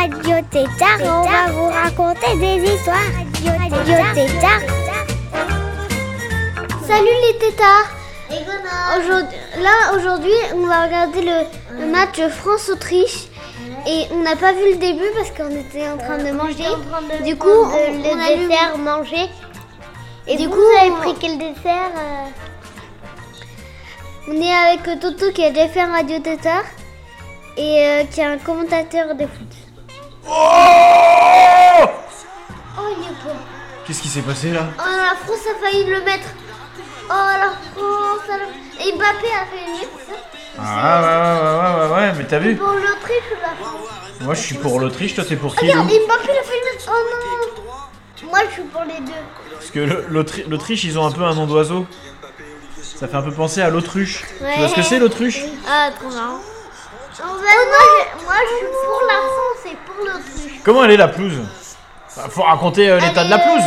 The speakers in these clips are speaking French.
Radio Tétard on va vous raconter des histoires. Radio Tétard. Salut les tétards Aujourd'hui- Là, aujourd'hui, on va regarder le, le match France-Autriche. Et on n'a pas vu le début parce qu'on était en train de manger. Du coup, on, le on a lu- dessert manger. Et du coup, vous avez pris quel dessert euh On est avec euh, Toto qui a déjà fait un radio tétard et euh, qui est un commentateur de foot. Oh Oh, il est. Qu'est-ce qui s'est passé là? Oh, la France a failli le mettre. Oh, la France. a- Et Mbappé a fait une c'est ça Ah ouais ouais ouais ouais ouais mais t'as vu? Pour l'Autriche là. Moi je suis pour l'Autriche, toi t'es pour qui Regarde, Mbappé a fait une mettre. Oh non. Moi, je suis pour les deux. Parce que le- l'Autri- l'Autriche ils ont un peu un nom d'oiseau. Ça fait un peu penser à l'autruche. Tu vois ce que c'est l'autruche? Ah, trop marrant. Fait, moi, je, moi, je suis pour la France et pour l'Autriche. Comment elle est la pelouse? Bah, Faut raconter euh, l'état de la pelouse.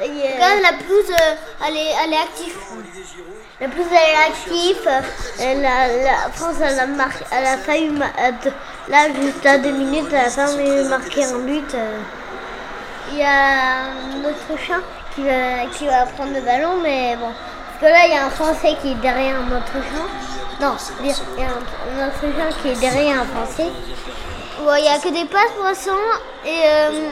Même, la pelouse, euh, elle, est, elle est active. La pelouse, elle est active. Euh, la, la France, elle a, marqué, elle a failli. ma- euh, de- là, juste à deux minutes, elle a failli marquer un but. euh. Il y a un Autrichien qui va, qui va prendre le ballon, mais bon. Parce que là, il y a un Français qui est derrière un Autrichien. Non, il y a un, Autrichien qui est derrière un Français. Ouais, il n'y a que des passes pour l'instant. Et euh,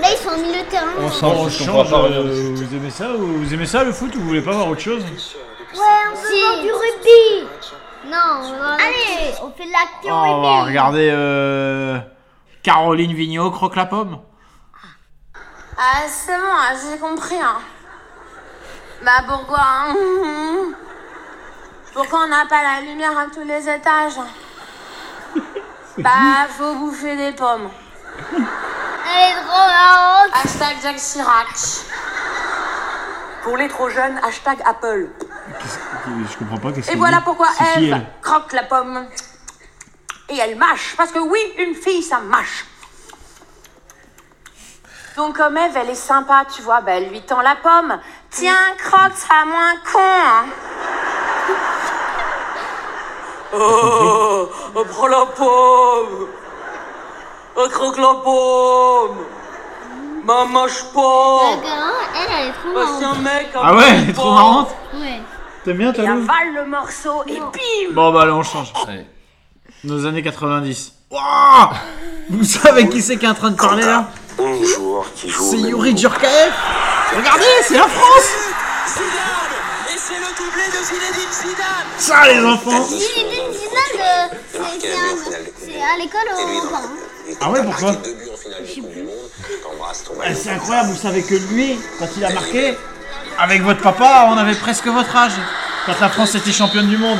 là, ils sont au milieu de terrain. On change. euh, vous aimez ça ou vous aimez ça le foot ou vous voulez pas voir autre chose? Ouais, on veut voir du rugby. Non, on va Allez, on fait de l'actu Oh, on va regarder euh, Caroline Vigneault croque la pomme. Ah, c'est bon, j'ai compris. Hein. Bah pourquoi hein? Pourquoi on n'a pas la lumière à tous les étages Bah, faut bouffer des pommes. Elle est trop marrante. Hashtag Jacques Chirac. Pour les trop jeunes, hashtag Apple. Je comprends pas qu'est-ce Et voilà dit. pourquoi Eve elle croque la pomme. Et elle mâche. Parce que oui, une fille, ça mâche. Donc comme Eve, elle est sympa, tu vois, bah, elle lui tend la pomme. Tiens, croque, ça moins con. hein. Oh, oh, prends la pomme. Oh, croque la pomme. Ma mâche pas. Elle, elle est trop Bah, marrante. un mec. un Ah ouais, elle est trop marrante. Ouais. T'aimes bien ta Et Lou avale le morceau et bim Bon bah allez on change. Nos années 90. Wouah Vous savez qui c'est qui est en train de parler là 11 joueurs qui jouent C'est Yuri. Djurkaev Regardez, c'est la France c'est le doublé de Zinedine Zidane. Ça les enfants Zinedine Zidane, c'est- à l'école au. Et Ah ouais, pourquoi Eh. C'est incroyable, vous savez que lui, quand il a marqué, avec votre papa, on avait presque votre âge. Quand la France était championne du monde.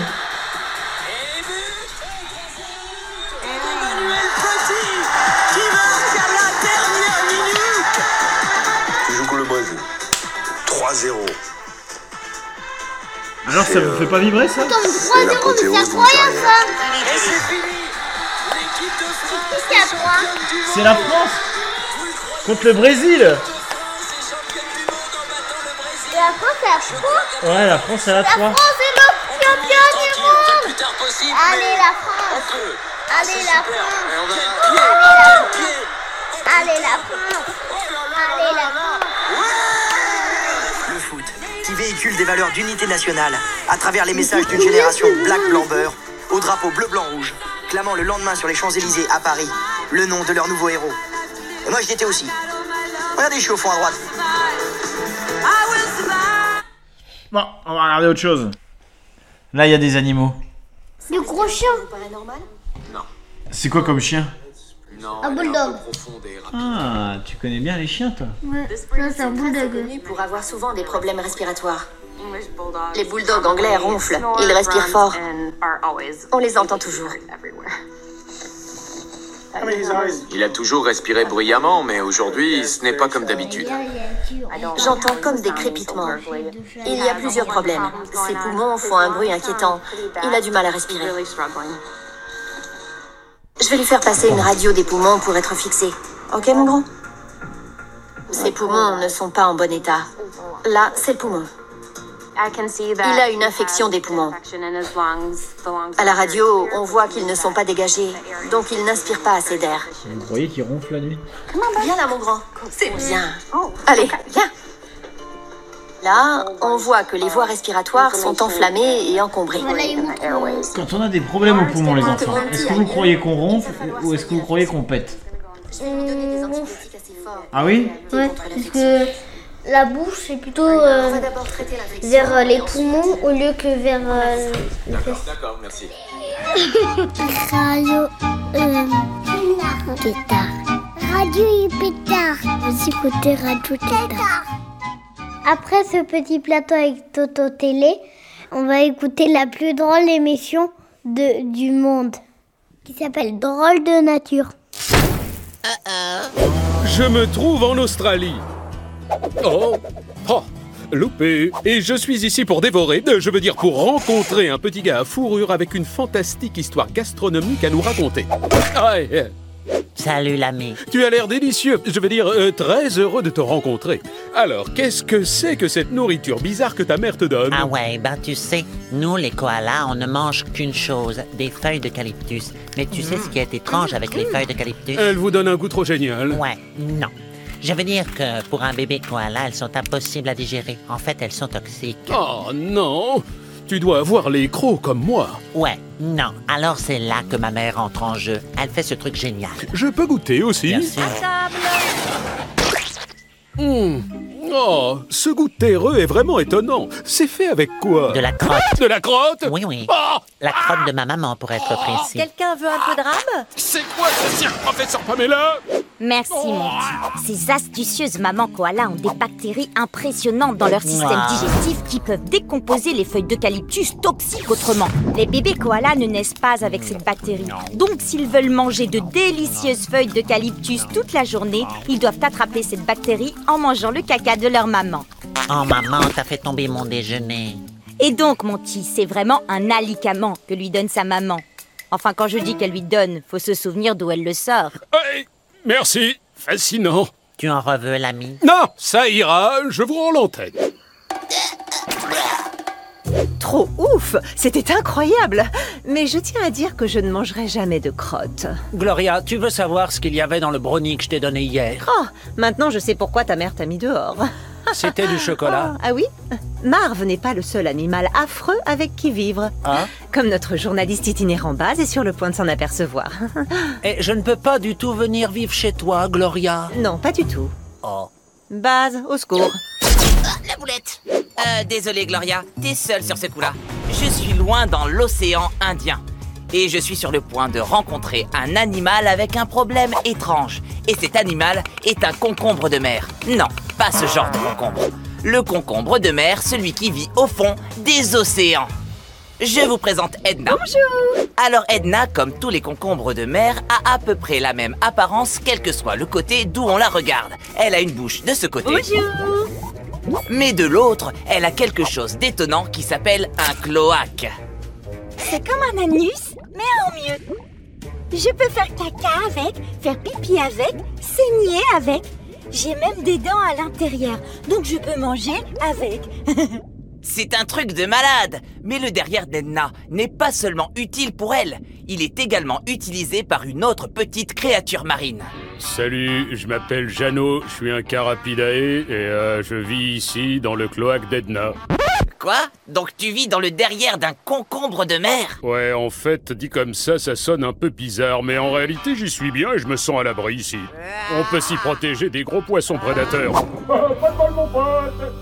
Emmanuel Alors ça vous fait pas vibrer ça Attends, mais 3-0, C'est mais l'apothéose c'est d'une incroyable carrière. ça. Et c'est fini. L'équipe de France. Qu'est-ce qu'il y a à 3 C'est la France Contre le Brésil Et la France est à 3 Ouais, la France elle a La 3. France est le champion du monde Plus tard possible. Allez la France. Allez la France va- Allez la France Allez la France Allez la France Le foot, qui véhicule des valeurs d'unité nationale à travers les messages d'une génération black-blanc-beurre au drapeau bleu-blanc-rouge, clamant le lendemain sur les Champs-Élysées à Paris le nom de leur nouveau héros. Et moi j'y étais aussi. Regardez, je suis au fond à droite. Bon, on va regarder autre chose. Là, il y a des animaux. Le gros chien C'est quoi comme chien? Un bulldog Ah, tu connais bien les chiens toi Ouais, c'est un bulldog pour avoir souvent des problèmes respiratoires. Les bulldogs anglais ronflent, ils respirent fort. On les entend toujours. Il a toujours respiré bruyamment, mais aujourd'hui, ce n'est pas comme d'habitude. J'entends comme des crépitements. Il y a plusieurs problèmes. Ses poumons font un bruit inquiétant. Il a du mal à respirer. Je vais lui faire passer une radio des poumons pour être fixé. Ok, mon grand Ses poumons ne sont pas en bon état. Là, c'est le poumon. Il a une infection des poumons. À la radio, on voit qu'ils ne sont pas dégagés, donc il n'inspire pas assez d'air. Vous croyez qu'il ronfle la nuit Viens là, mon grand. C'est bien. Allez, viens. Là, on voit que les voies respiratoires sont enflammées et encombrées. Quand on a des problèmes aux poumons, les enfants, est-ce que vous croyez qu'on ronfle ou est-ce que vous croyez qu'on pète Ah oui Ouais, parce que la bouche c'est plutôt euh, vers euh, les poumons au lieu que vers euh, fesses. D'accord, merci. Radio euh, Tétard. Radio Pétard. Vous écoutez Radio Tétard. Après ce petit plateau avec Toto Télé, on va écouter la plus drôle émission de, du monde qui s'appelle Drôle de nature. Je me trouve en Australie. Oh, oh, loupé. Et je suis ici pour dévorer, je veux dire pour rencontrer un petit gars à fourrure avec une fantastique histoire gastronomique à nous raconter. Salut l'ami. Tu as l'air délicieux, je veux dire euh, très heureux de te rencontrer. Alors, qu'est-ce que c'est que cette nourriture bizarre que ta mère te donne? Ah ouais, ben tu sais, nous les koalas, on ne mange qu'une chose, des feuilles d'eucalyptus. Mais tu sais ce qui est étrange avec les feuilles d'eucalyptus? Elle vous donne un goût trop génial. Ouais, non. Je veux dire que pour un bébé koala, elles sont impossibles à digérer. En fait, elles sont toxiques. Oh non Tu dois avoir les crocs comme moi. Ouais, non. Alors c'est là que ma mère entre en jeu. Elle fait ce truc génial. Je peux goûter aussi Bien sûr. Hmm. Oh, ce goût terreux est vraiment étonnant. C'est fait avec quoi? De la crotte. De la crotte? Oui, oui. Ah La crotte de ma maman, pour être précis. Quelqu'un veut un peu de rame C'est quoi ce cirque, professeur Pamela? Merci, mon petit. Ces astucieuses mamans koalas ont des bactéries impressionnantes dans leur système Wow. digestif qui peuvent décomposer les feuilles d'eucalyptus toxiques autrement. Les bébés koalas ne naissent pas avec cette bactérie. Donc, s'ils veulent manger de délicieuses feuilles d'eucalyptus toute la journée, ils doivent attraper cette bactérie en mangeant le caca de leur maman. Oh maman, t'as fait tomber mon déjeuner. Et donc, mon petit, c'est vraiment un alicament que lui donne sa maman. Enfin, quand je dis qu'elle lui donne, faut se souvenir d'où elle le sort. Hey, Merci, fascinant. Tu en reveux l'ami Non, ça ira, je vous rends l'antenne. Trop ouf C'était incroyable Mais je tiens à dire que je ne mangerai jamais de crottes. Gloria, tu veux savoir ce qu'il y avait dans le brownie que je t'ai donné hier? Oh Maintenant je sais pourquoi ta mère t'a mis dehors. C'était du chocolat. Ah oui Marv n'est pas le seul animal affreux avec qui vivre. Hein Comme notre journaliste itinérant Baz est sur le point de s'en apercevoir. Et je ne peux pas du tout venir vivre chez toi, Gloria. non, pas du tout. Oh. Baz, au secours. La boulette euh, Désolé, Gloria, t'es seule sur ce coup-là. Je suis loin dans l'océan Indien. Et je suis sur le point de rencontrer un animal avec un problème étrange. Et cet animal est un concombre de mer. Non, pas ce genre de concombre. Le concombre de mer, celui qui vit au fond des océans. Je vous présente Edna. Bonjour Alors Edna, comme tous les concombres de mer, a à peu près la même apparence, quel que soit le côté d'où on la regarde. Elle a une bouche de ce côté. Bonjour Mais de l'autre, elle a quelque chose d'étonnant qui s'appelle un cloaque. C'est comme un anus, mais en mieux. Je peux faire caca avec, faire pipi avec, saigner avec. J'ai même des dents à l'intérieur, donc je peux manger avec. C'est un truc de malade Mais le derrière d'Edna n'est pas seulement utile pour elle, il est également utilisé par une autre petite créature marine. Salut, je m'appelle Jeannot, je suis un carapidae et euh, je vis ici dans le cloaque d'Edna. Quoi? Donc tu vis dans le derrière d'un concombre de mer? Ouais, en fait, dit comme ça, ça sonne un peu bizarre, mais en réalité, j'y suis bien et je me sens à l'abri ici. On peut s'y protéger des gros poissons prédateurs.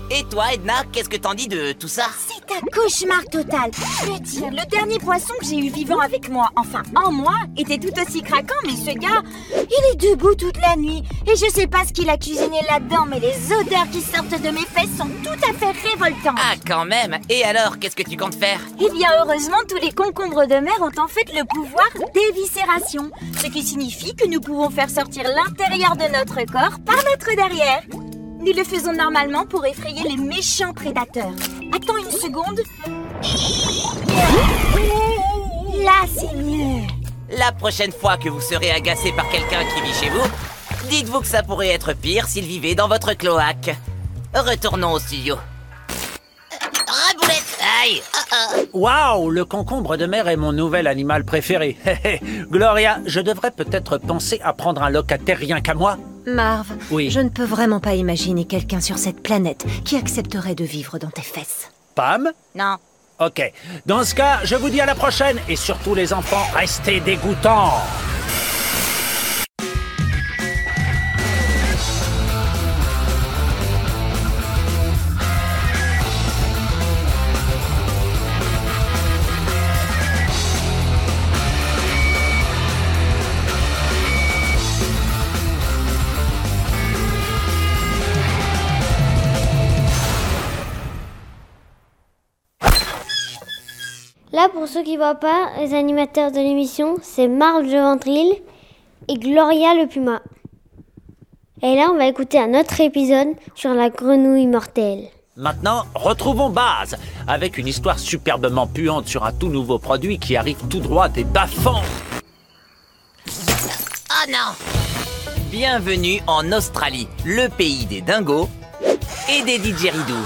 Et toi, Edna, qu'est-ce que t'en dis de tout ça? C'est un cauchemar total. Je veux dire, le dernier poisson que j'ai eu vivant avec moi, enfin en moi, était tout aussi craquant, mais ce gars, il est debout toute la nuit. Et je sais pas ce qu'il a cuisiné là-dedans, mais les odeurs qui sortent de mes fesses sont tout à fait révoltantes. Ah, quand même Et alors, qu'est-ce que tu comptes faire? Eh bien, heureusement, tous les concombres de mer ont en fait le pouvoir d'éviscération, ce qui signifie que nous pouvons faire sortir l'intérieur de notre corps par notre derrière. Nous le faisons normalement pour effrayer les méchants prédateurs. Attends une seconde. Là, c'est mieux. La prochaine fois que vous serez agacé par quelqu'un qui vit chez vous, dites-vous que ça pourrait être pire s'il vivait dans votre cloaque. Retournons au studio. Raboulette Aïe Waouh, le concombre de mer est mon nouvel animal préféré. Gloria, je devrais peut-être penser à prendre un locataire rien qu'à moi. Marv, Oui. je ne peux vraiment pas imaginer quelqu'un sur cette planète qui accepterait de vivre dans tes fesses. Pam Non. Ok. Dans ce cas, je vous dis à la prochaine et surtout les enfants, restez dégoûtants. Là, pour ceux qui voient pas, les animateurs de l'émission, c'est Marge de Ventril et Gloria le Puma. Et là, on va écouter un autre épisode sur la grenouille mortelle. Maintenant, retrouvons Baz avec une histoire superbement puante sur un tout nouveau produit qui arrive tout droit des bas-fonds. Oh non Bienvenue en Australie, le pays des dingos et des didgeridoo.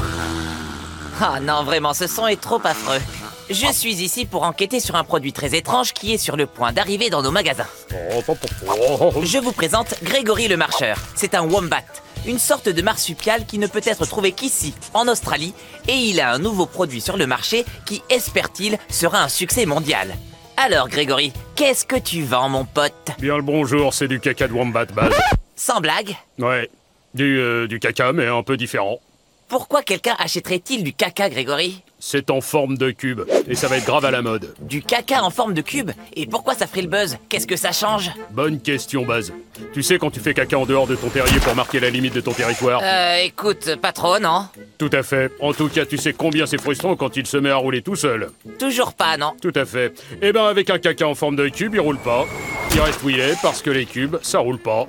Ah non, vraiment, ce son est trop affreux. Je suis ici pour enquêter sur un produit très étrange qui est sur le point d'arriver dans nos magasins. Je vous présente Grégory le Marcheur. C'est un wombat, une sorte de marsupial qui ne peut être trouvé qu'ici, en Australie, et il a un nouveau produit sur le marché qui, espère-t-il, sera un succès mondial. Alors Grégory, qu'est-ce que tu vends mon pote? Bien le bonjour, c'est du caca de wombat base. Sans blague? Ouais, du, euh, du caca, mais un peu différent. Pourquoi quelqu'un achèterait-il du caca Grégory? C'est en forme de cube, et ça va être grave à la mode. Du caca en forme de cube? Et pourquoi ça ferait le buzz? Qu'est-ce que ça change? Bonne question, Baz. Tu sais quand tu fais caca en dehors de ton terrier pour marquer la limite de ton territoire? Euh, écoute, pas trop, non Tout à fait. En tout cas, tu sais combien c'est frustrant quand il se met à rouler tout seul. Toujours pas, non Tout à fait. Eh ben, avec un caca en forme de cube, il roule pas. Il reste mouillé parce que les cubes, ça roule pas.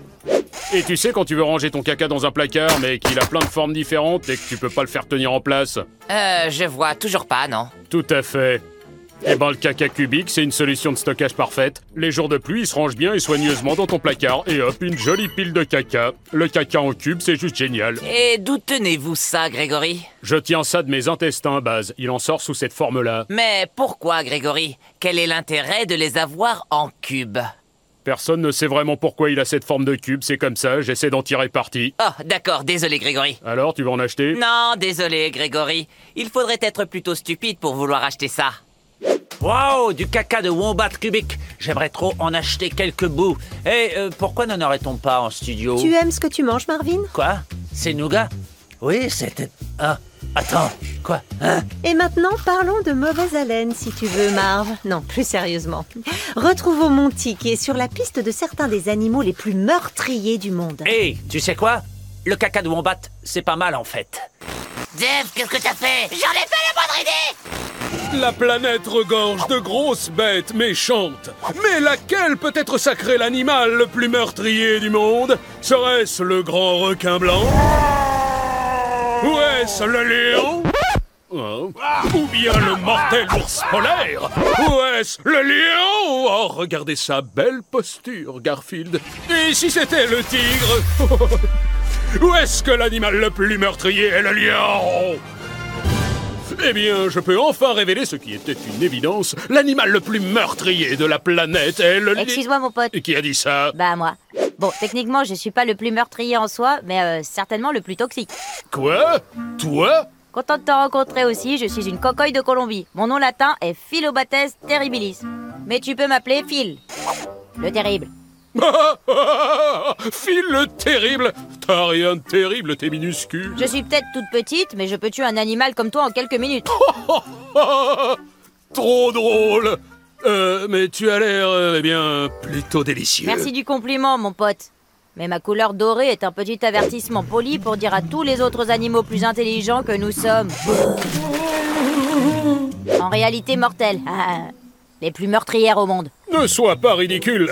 Et tu sais quand tu veux ranger ton caca dans un placard, mais qu'il a plein de formes différentes et que tu peux pas le faire tenir en place? Euh, je vois toujours pas, non Tout à fait. Eh ben, le caca cubique, c'est une solution de stockage parfaite. Les jours de pluie, il se range bien et soigneusement dans ton placard. Et hop, une jolie pile de caca. Le caca en cube, c'est juste génial. Et d'où tenez-vous ça, Grégory? Je tiens ça de mes intestins, Baz. Il en sort sous cette forme-là. Mais pourquoi, Grégory? Quel est l'intérêt de les avoir en cube? Personne ne sait vraiment pourquoi il a cette forme de cube, c'est comme ça, j'essaie d'en tirer parti. Oh, d'accord, désolé, Grégory. Alors, tu vas en acheter? Non, désolé, Grégory. Il faudrait être plutôt stupide pour vouloir acheter ça. Waouh, du caca de wombat cubique. J'aimerais trop en acheter quelques bouts. Et euh, pourquoi n'en aurait-on pas en studio? Tu aimes ce que tu manges, Marvin? Quoi? C'est nougat? Oui, c'était... Ah, attends, quoi Hein Et maintenant, parlons de mauvaise haleine, si tu veux, Marv. Non, plus sérieusement. Retrouvons Monty, qui est sur la piste de certains des animaux les plus meurtriers du monde. Hé, tu sais quoi? Le caca de wombat, c'est pas mal en fait. Dave, qu'est-ce que t'as fait? J'en ai fait la bonne idée La planète regorge de grosses bêtes méchantes. Mais laquelle peut être sacré l'animal le plus meurtrier du monde? Serait-ce le grand requin blanc? Ou est-ce le lion Hein Ou bien le mortel ours polaire Ou est-ce le lion Oh, regardez sa belle posture, Garfield. Et si c'était le tigre Où est-ce que l'animal le plus meurtrier est le lion eh bien, je peux enfin révéler ce qui était une évidence. L'animal le plus meurtrier de la planète est le... Excuse-moi, mon pote. Et qui a dit ça Bah, moi. Bon, techniquement, je suis pas le plus meurtrier en soi, mais euh, certainement le plus toxique. Quoi? Toi? Content de te rencontrer aussi, je suis une cocoille de Colombie. Mon nom latin est Philobates terribilis. Mais tu peux m'appeler Phil. Le terrible. File terrible T'as rien de terrible, t'es minuscule. Je suis peut-être toute petite, mais je peux tuer un animal comme toi en quelques minutes. Trop drôle Euh, mais tu as l'air, euh, eh bien, plutôt délicieux. Merci du compliment, mon pote. Mais ma couleur dorée est un petit avertissement poli pour dire à tous les autres animaux plus intelligents que nous sommes. En réalité mortels. Les plus meurtrières au monde. Ne sois pas ridicule.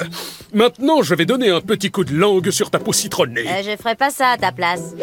Maintenant, je vais donner un petit coup de langue sur ta peau citronnée. Euh, je ferai pas ça à ta place.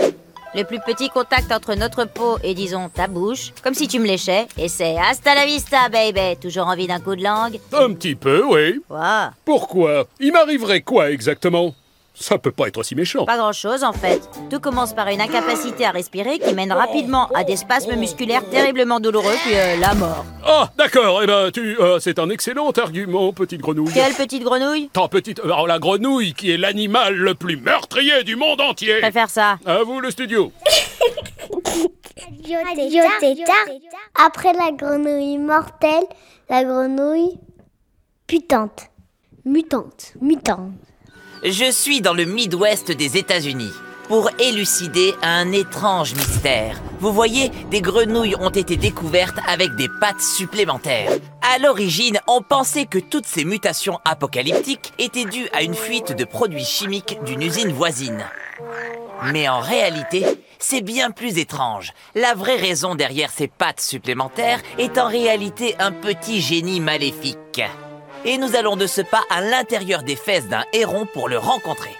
Le plus petit contact entre notre peau et disons ta bouche, comme si tu me léchais, et c'est hasta la vista, baby. Toujours envie d'un coup de langue Un petit peu, oui. Quoi? Pourquoi? Il m'arriverait quoi exactement? Ça peut pas être si méchant. Pas grand chose en fait. Tout commence par une incapacité à respirer qui mène rapidement à des spasmes musculaires terriblement douloureux, puis euh, la mort. Ah, d'accord, eh ben, tu. euh, c'est un excellent argument, petite grenouille. Quelle petite grenouille? Ta petite. Alors, la grenouille qui est l'animal le plus meurtrier du monde entier. Je préfère ça. À vous, le studio. Après la grenouille mortelle, la grenouille putante. Mutante. Mutante. Je suis dans le Midwest des États-Unis pour élucider un étrange mystère. Vous voyez, des grenouilles ont été découvertes avec des pattes supplémentaires. À l'origine, on pensait que toutes ces mutations apocalyptiques étaient dues à une fuite de produits chimiques d'une usine voisine. Mais en réalité, c'est bien plus étrange. La vraie raison derrière ces pattes supplémentaires est en réalité un petit génie maléfique. Et nous allons de ce pas à l'intérieur des fesses d'un héron pour le rencontrer.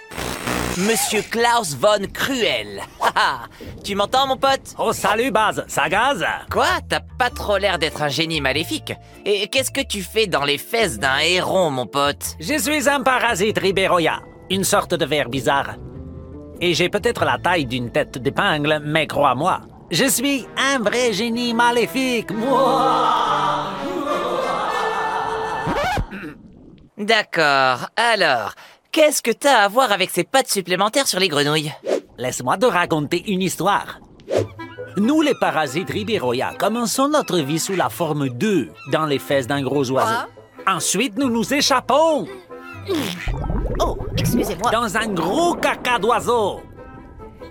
Monsieur Klaus von Cruel. Haha, tu m'entends mon pote? Oh salut Baz, ça gaze? Quoi? T'as pas trop l'air d'être un génie maléfique. Et qu'est-ce que tu fais dans les fesses d'un héron, mon pote? Je suis un parasite ribéroya, une sorte de ver bizarre. Et j'ai peut-être la taille d'une tête d'épingle, mais crois-moi, je suis un vrai génie maléfique. Moi D'accord, alors, qu'est-ce que t'as à voir avec ces pattes supplémentaires sur les grenouilles? Laisse-moi te raconter une histoire. Nous, les parasites ribéroya, commençons notre vie sous la forme d'œufs dans les fesses d'un gros oiseau. Ensuite, nous nous échappons Oh, excusez-moi. dans un gros caca d'oiseau.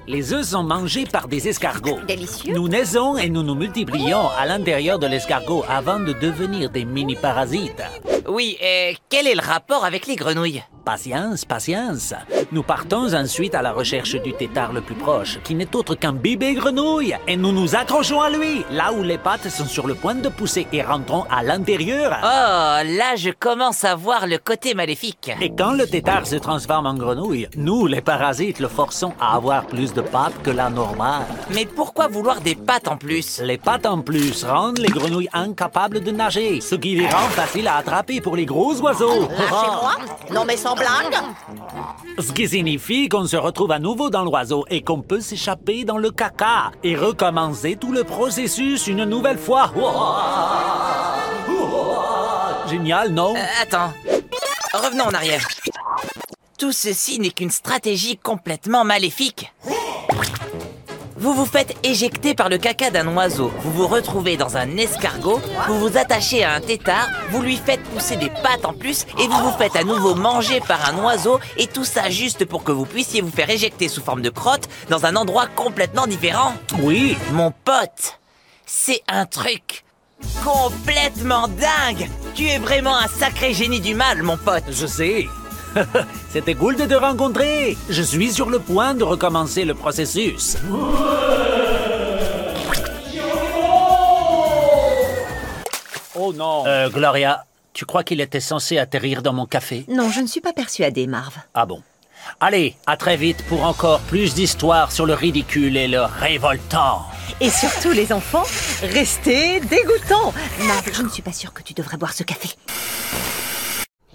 Les œufs sont mangés par des escargots. Délicieux. Nous naissons et nous nous multiplions à l'intérieur de l'escargot avant de devenir des mini-parasites. Oui, et quel est le rapport avec les grenouilles? Patience, patience. Nous partons ensuite à la recherche du tétard le plus proche, qui n'est autre qu'un bébé grenouille, et nous nous accrochons à lui, là où les pattes sont sur le point de pousser, et rentrons à l'intérieur. Oh, là je commence à voir le côté maléfique. Et quand le tétard se transforme en grenouille, nous, les parasites, le forçons à avoir plus de pattes que la normale. Mais pourquoi vouloir des pattes en plus? Les pattes en plus rendent les grenouilles incapables de nager, ce qui les rend faciles à attraper pour les gros oiseaux. Lâchez-moi Non mais sans blague? Ce qui signifie qu'on se retrouve à nouveau dans l'oiseau et qu'on peut s'échapper dans le caca et recommencer tout le processus une nouvelle fois. Génial, non? Euh, attends, revenons en arrière. Tout ceci n'est qu'une stratégie complètement maléfique. Vous vous faites éjecter par le caca d'un oiseau, vous vous retrouvez dans un escargot, vous vous attachez à un tétard, vous lui faites pousser des pattes en plus et vous vous faites à nouveau manger par un oiseau et tout ça juste pour que vous puissiez vous faire éjecter sous forme de crotte dans un endroit complètement différent. Oui. Mon pote, c'est un truc complètement dingue. Tu es vraiment un sacré génie du mal, mon pote. Je sais. C'était cool de te rencontrer. Je suis sur le point de recommencer le processus. Oh non. Euh, Gloria, tu crois qu'il était censé atterrir dans mon café? Non, je ne suis pas persuadée, Marv. Ah bon. Allez, à très vite pour encore plus d'histoires sur le ridicule et le révoltant. Et surtout, les enfants, restez dégoûtants. Marv, je ne suis pas sûre que tu devrais boire ce café.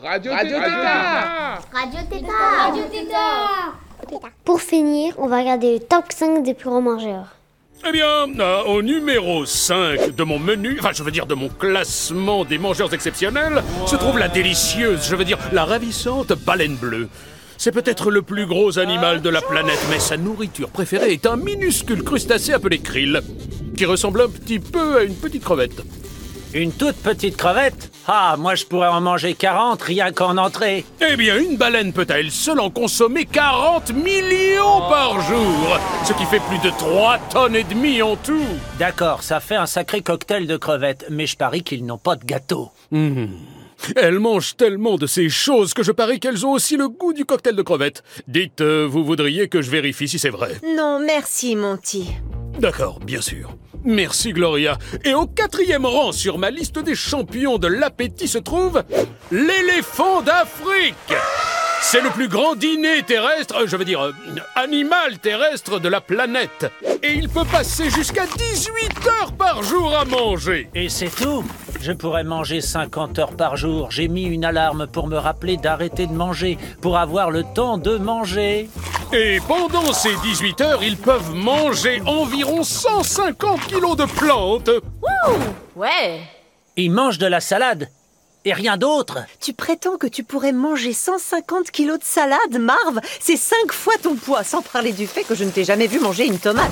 Radio, Radio Tétard. Radio Tétard. Radio Tétard. Pour finir, on va regarder le top 5 des plus grands mangeurs. Eh bien, euh, au numéro 5 de mon menu, enfin je veux dire de mon classement des mangeurs exceptionnels, se trouve la délicieuse, je veux dire la ravissante baleine bleue. C'est peut-être le plus gros animal de la planète, mais sa nourriture préférée est un minuscule crustacé appelé krill, qui ressemble un petit peu à une petite crevette. Une toute petite crevette Ah, moi je pourrais en manger 40 rien qu'en entrée. Eh bien, une baleine peut à elle seule en consommer 40 millions par jour, ce qui fait plus de 3 tonnes et demie en tout. D'accord, ça fait un sacré cocktail de crevettes, mais je parie qu'ils n'ont pas de gâteau. Hmm. Elles mangent tellement de ces choses que je parie qu'elles ont aussi le goût du cocktail de crevettes. Dites, euh, vous voudriez que je vérifie si c'est vrai Non, merci, Monty. D'accord, bien sûr. Merci Gloria. Et au quatrième rang sur ma liste des champions de l'appétit se trouve l'éléphant d'Afrique. C'est le plus grand dîner terrestre, je veux dire euh, animal terrestre de la planète. Et il peut passer jusqu'à 18 heures par jour à manger. Et c'est tout Je pourrais manger 50 heures par jour. J'ai mis une alarme pour me rappeler d'arrêter de manger, pour avoir le temps de manger. Et pendant ces 18 heures, ils peuvent manger environ 150 kilos de plantes. Ouais. Ils mangent de la salade. Et rien d'autre Tu prétends que tu pourrais manger 150 kilos de salade, Marv? C'est cinq fois ton poids, sans parler du fait que je ne t'ai jamais vu manger une tomate.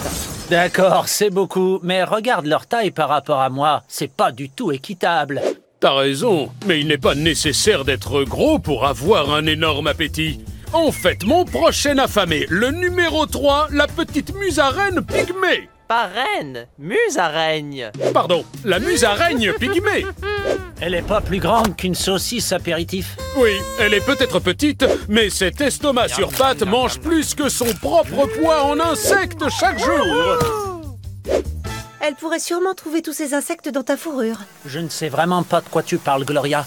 D'accord, c'est beaucoup, mais regarde leur taille par rapport à moi. C'est pas du tout équitable. T'as raison, mais il n'est pas nécessaire d'être gros pour avoir un énorme appétit. En fait, mon prochain affamé, le numéro 3, la petite musaraigne pygmée. Pas reine, musaraigne. Pardon, la musaraigne pygmée. Elle est pas plus grande qu'une saucisse apéritif. Oui, elle est peut-être petite, mais cet estomac sur pattes mange plus que son propre poids en insectes chaque jour. Elle pourrait sûrement trouver tous ces insectes dans ta fourrure. Je ne sais vraiment pas de quoi tu parles, Gloria.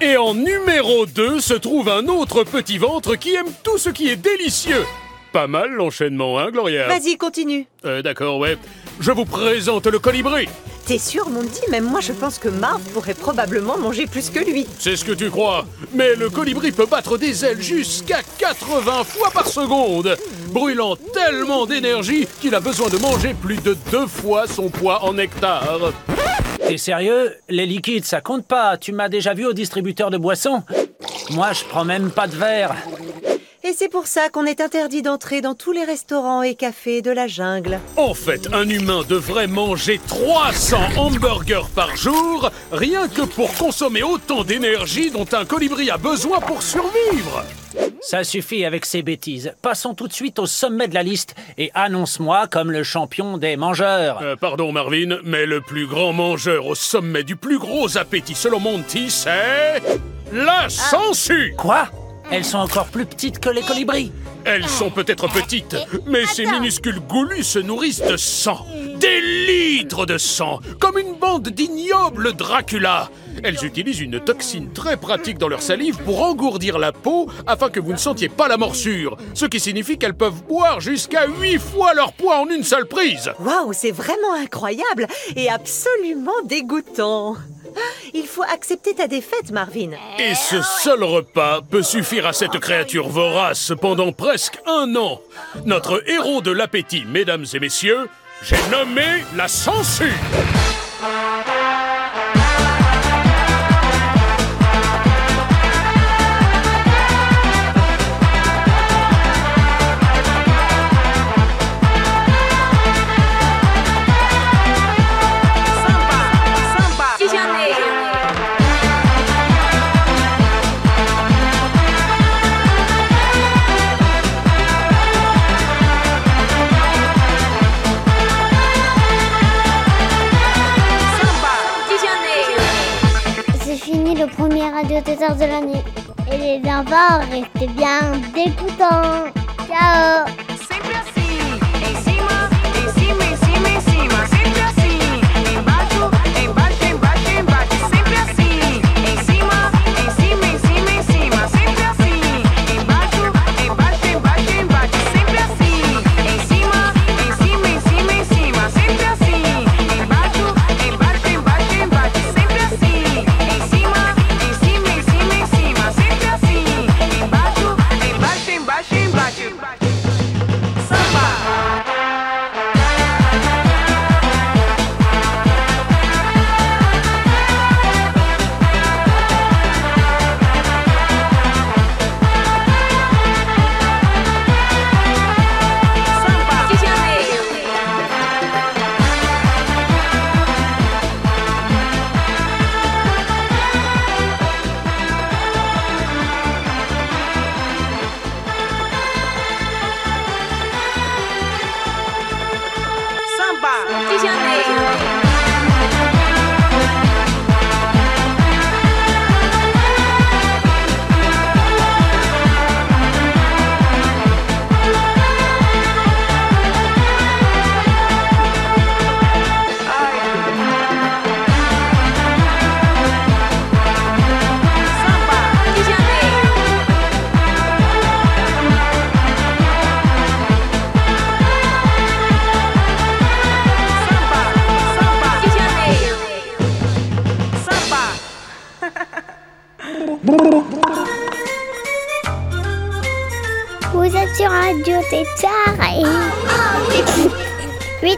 Et en numéro 2 se trouve un autre petit ventre qui aime tout ce qui est délicieux. Pas mal l'enchaînement, hein, Gloria? Vas-y, continue. Euh, D'accord, ouais. Je vous présente le colibri. T'es sûr, Monty Même moi, je pense que Marv pourrait probablement manger plus que lui. C'est ce que tu crois. Mais le colibri peut battre des ailes jusqu'à 80 fois par seconde, brûlant tellement d'énergie qu'il a besoin de manger plus de deux fois son poids en hectares. T'es sérieux? Les liquides, ça compte pas. Tu m'as déjà vu au distributeur de boissons Moi, je prends même pas de verre. Et c'est pour ça qu'on est interdit d'entrer dans tous les restaurants et cafés de la jungle. En fait, un humain devrait manger 300 hamburgers par jour, rien que pour consommer autant d'énergie dont un colibri a besoin pour survivre. Ça suffit avec ces bêtises. Passons tout de suite au sommet de la liste et annonce-moi comme le champion des mangeurs. Euh, pardon Marvin, mais le plus grand mangeur au sommet du plus gros appétit selon Monty, c'est... La sangsue Quoi? Elles sont encore plus petites que les colibris. Elles sont peut-être petites, mais ces minuscules goulus se nourrissent de sang. Des litres de sang, comme une bande d'ignobles Dracula. Elles utilisent une toxine très pratique dans leur salive pour engourdir la peau afin que vous ne sentiez pas la morsure. Ce qui signifie qu'elles peuvent boire jusqu'à 8 fois leur poids en une seule prise. Waouh, c'est vraiment incroyable et absolument dégoûtant. Il faut accepter ta défaite, Marvin. Et ce seul repas peut suffire à cette créature vorace pendant presque un an. Notre héros de l'appétit, mesdames et messieurs, j'ai nommé la sangsue. Premier radio tétard de l'année. Et les enfants, restez bien dégoûtants. Ciao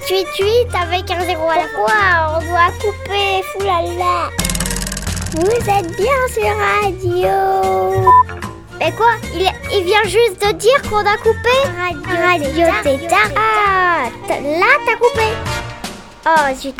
888 avec un zéro à la fois, on doit couper, foulala. Vous êtes bien sur radio. Mais quoi? Il, il vient juste de dire qu'on a coupé Radio Tétard. Ah, t- là t'as coupé. Oh zut.